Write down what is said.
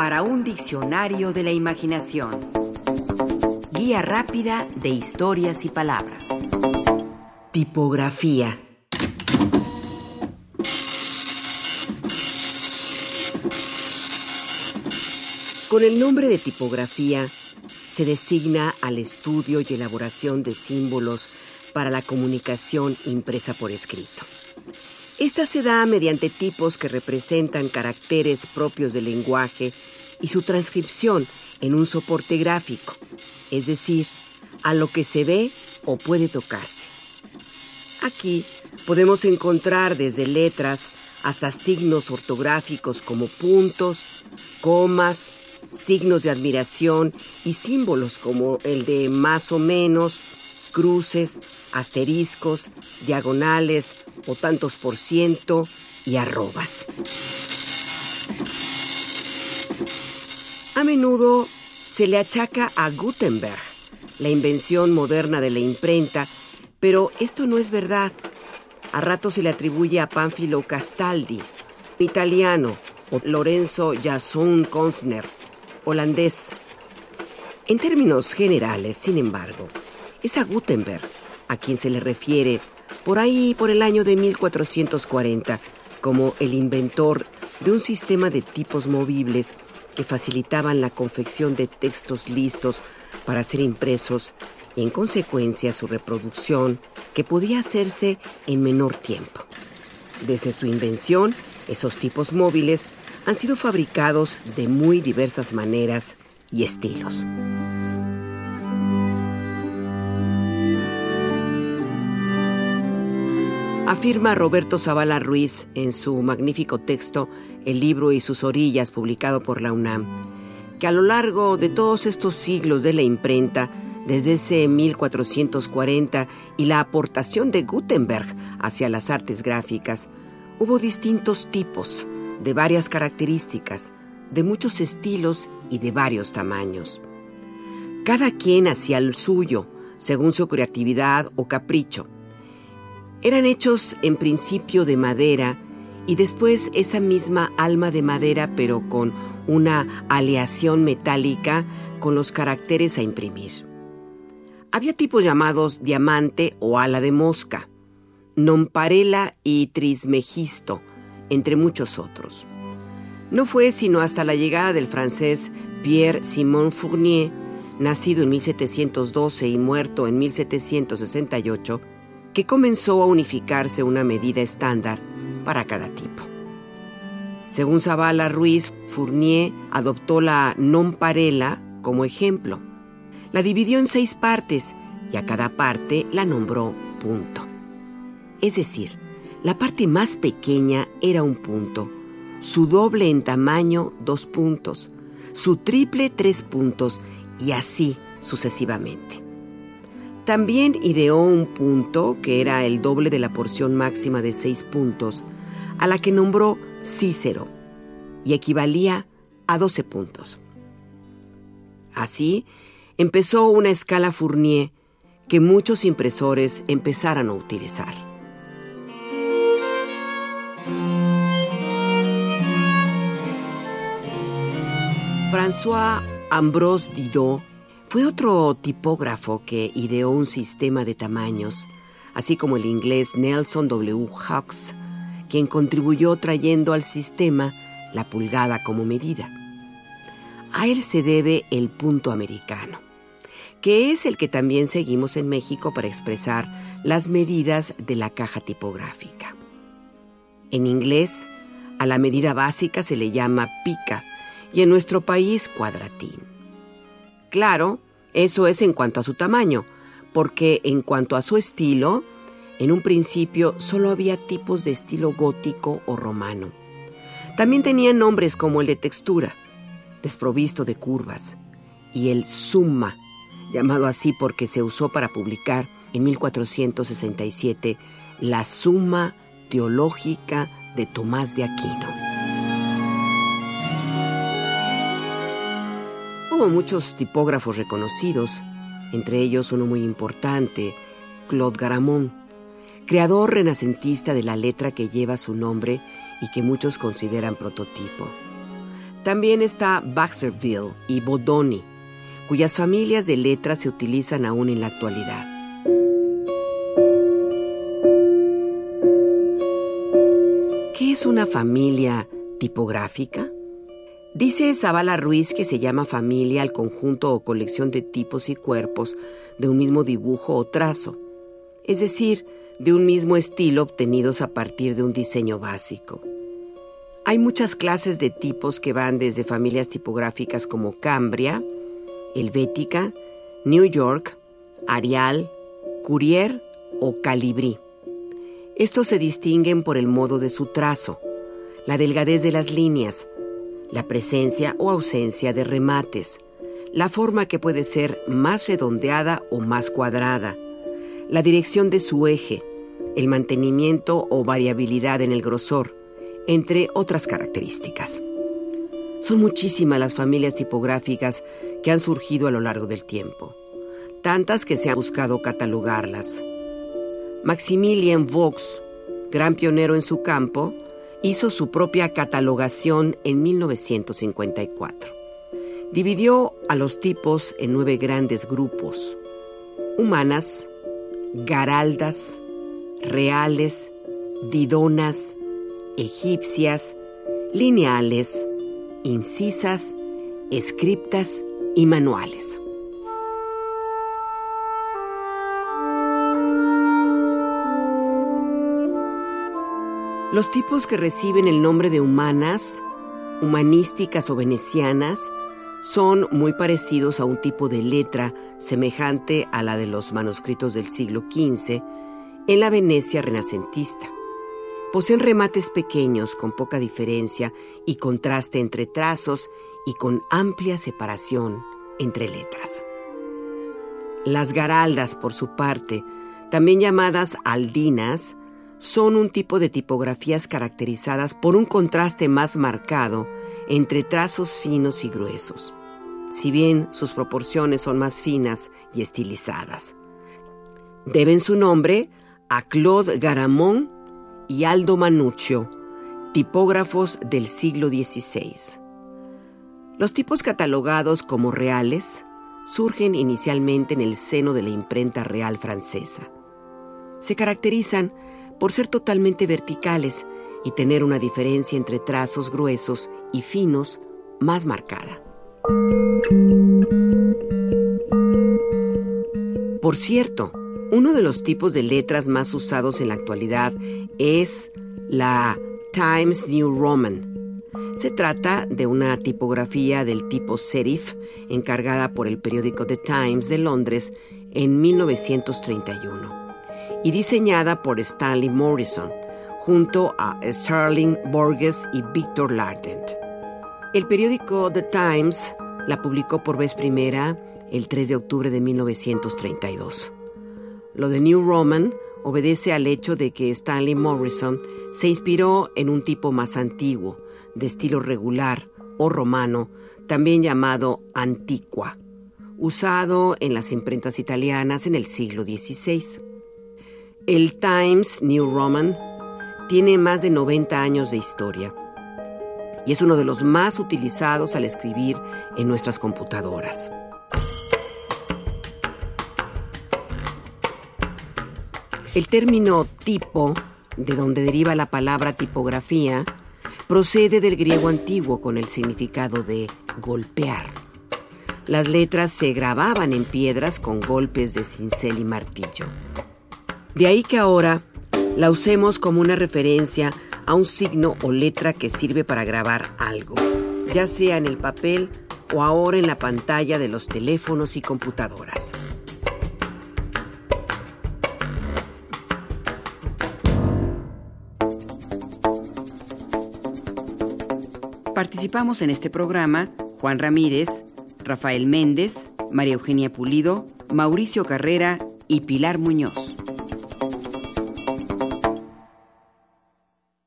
para un diccionario de la imaginación. Guía rápida de historias y palabras. Tipografía. Con el nombre de tipografía se designa al estudio y elaboración de símbolos para la comunicación impresa por escrito. Esta se da mediante tipos que representan caracteres propios del lenguaje y su transcripción en un soporte gráfico, es decir, a lo que se ve o puede tocarse. Aquí podemos encontrar desde letras hasta signos ortográficos como puntos, comas, signos de admiración y símbolos como el de más o menos, cruces, asteriscos, diagonales o tantos por ciento y arrobas. A menudo se le achaca a Gutenberg la invención moderna de la imprenta, pero esto no es verdad. A rato se le atribuye a Panfilo Castaldi, italiano, o Lorenzo Jason Konsner, holandés. En términos generales, sin embargo, es a Gutenberg a quien se le refiere por ahí por el año de 1440 como el inventor de un sistema de tipos movibles que facilitaban la confección de textos listos para ser impresos y en consecuencia su reproducción que podía hacerse en menor tiempo. Desde su invención, esos tipos móviles han sido fabricados de muy diversas maneras y estilos. Afirma Roberto Zavala Ruiz en su magnífico texto El libro y sus orillas, publicado por la UNAM, que a lo largo de todos estos siglos de la imprenta, desde ese 1440 y la aportación de Gutenberg hacia las artes gráficas, hubo distintos tipos, de varias características, de muchos estilos y de varios tamaños. Cada quien hacía el suyo, según su creatividad o capricho eran hechos en principio de madera y después esa misma alma de madera pero con una aleación metálica con los caracteres a imprimir. Había tipos llamados diamante o ala de mosca, nonparela y trismegisto, entre muchos otros. No fue sino hasta la llegada del francés Pierre Simon Fournier, nacido en 1712 y muerto en 1768, que comenzó a unificarse una medida estándar para cada tipo. Según Zavala Ruiz, Fournier adoptó la nonparela como ejemplo. La dividió en seis partes y a cada parte la nombró punto. Es decir, la parte más pequeña era un punto, su doble en tamaño dos puntos, su triple tres puntos y así sucesivamente. También ideó un punto, que era el doble de la porción máxima de seis puntos, a la que nombró Cícero, y equivalía a 12 puntos. Así, empezó una escala Fournier que muchos impresores empezaron a utilizar. François Ambrose Didot fue otro tipógrafo que ideó un sistema de tamaños, así como el inglés Nelson W. Hawkes, quien contribuyó trayendo al sistema la pulgada como medida. A él se debe el punto americano, que es el que también seguimos en México para expresar las medidas de la caja tipográfica. En inglés, a la medida básica se le llama pica y en nuestro país cuadratín. Claro, eso es en cuanto a su tamaño, porque en cuanto a su estilo, en un principio solo había tipos de estilo gótico o romano. También tenían nombres como el de textura, desprovisto de curvas, y el summa, llamado así porque se usó para publicar en 1467 la Suma Teológica de Tomás de Aquino. Hubo muchos tipógrafos reconocidos, entre ellos uno muy importante, Claude Garamond, creador renacentista de la letra que lleva su nombre y que muchos consideran prototipo. También está Baxterville y Bodoni, cuyas familias de letras se utilizan aún en la actualidad. ¿Qué es una familia tipográfica? Dice Zavala Ruiz que se llama familia al conjunto o colección de tipos y cuerpos de un mismo dibujo o trazo, es decir, de un mismo estilo obtenidos a partir de un diseño básico. Hay muchas clases de tipos que van desde familias tipográficas como Cambria, Helvética, New York, Arial, Courier o Calibri. Estos se distinguen por el modo de su trazo, la delgadez de las líneas, la presencia o ausencia de remates, la forma que puede ser más redondeada o más cuadrada, la dirección de su eje, el mantenimiento o variabilidad en el grosor, entre otras características. Son muchísimas las familias tipográficas que han surgido a lo largo del tiempo, tantas que se ha buscado catalogarlas. Maximilian Vaux, gran pionero en su campo, hizo su propia catalogación en 1954. Dividió a los tipos en nueve grandes grupos, humanas, garaldas, reales, didonas, egipcias, lineales, incisas, escriptas y manuales. Los tipos que reciben el nombre de humanas, humanísticas o venecianas son muy parecidos a un tipo de letra semejante a la de los manuscritos del siglo XV en la Venecia renacentista. Poseen remates pequeños con poca diferencia y contraste entre trazos y con amplia separación entre letras. Las garaldas, por su parte, también llamadas aldinas, son un tipo de tipografías caracterizadas por un contraste más marcado entre trazos finos y gruesos, si bien sus proporciones son más finas y estilizadas. Deben su nombre a Claude Garamond y Aldo Manuccio, tipógrafos del siglo XVI. Los tipos catalogados como reales surgen inicialmente en el seno de la imprenta real francesa. Se caracterizan por ser totalmente verticales y tener una diferencia entre trazos gruesos y finos más marcada. Por cierto, uno de los tipos de letras más usados en la actualidad es la Times New Roman. Se trata de una tipografía del tipo serif encargada por el periódico The Times de Londres en 1931 y diseñada por Stanley Morrison junto a Sterling Borges y Victor Lardent. El periódico The Times la publicó por vez primera el 3 de octubre de 1932. Lo de New Roman obedece al hecho de que Stanley Morrison se inspiró en un tipo más antiguo, de estilo regular o romano, también llamado antiqua, usado en las imprentas italianas en el siglo XVI. El Times New Roman tiene más de 90 años de historia y es uno de los más utilizados al escribir en nuestras computadoras. El término tipo, de donde deriva la palabra tipografía, procede del griego antiguo con el significado de golpear. Las letras se grababan en piedras con golpes de cincel y martillo. De ahí que ahora la usemos como una referencia a un signo o letra que sirve para grabar algo, ya sea en el papel o ahora en la pantalla de los teléfonos y computadoras. Participamos en este programa Juan Ramírez, Rafael Méndez, María Eugenia Pulido, Mauricio Carrera y Pilar Muñoz.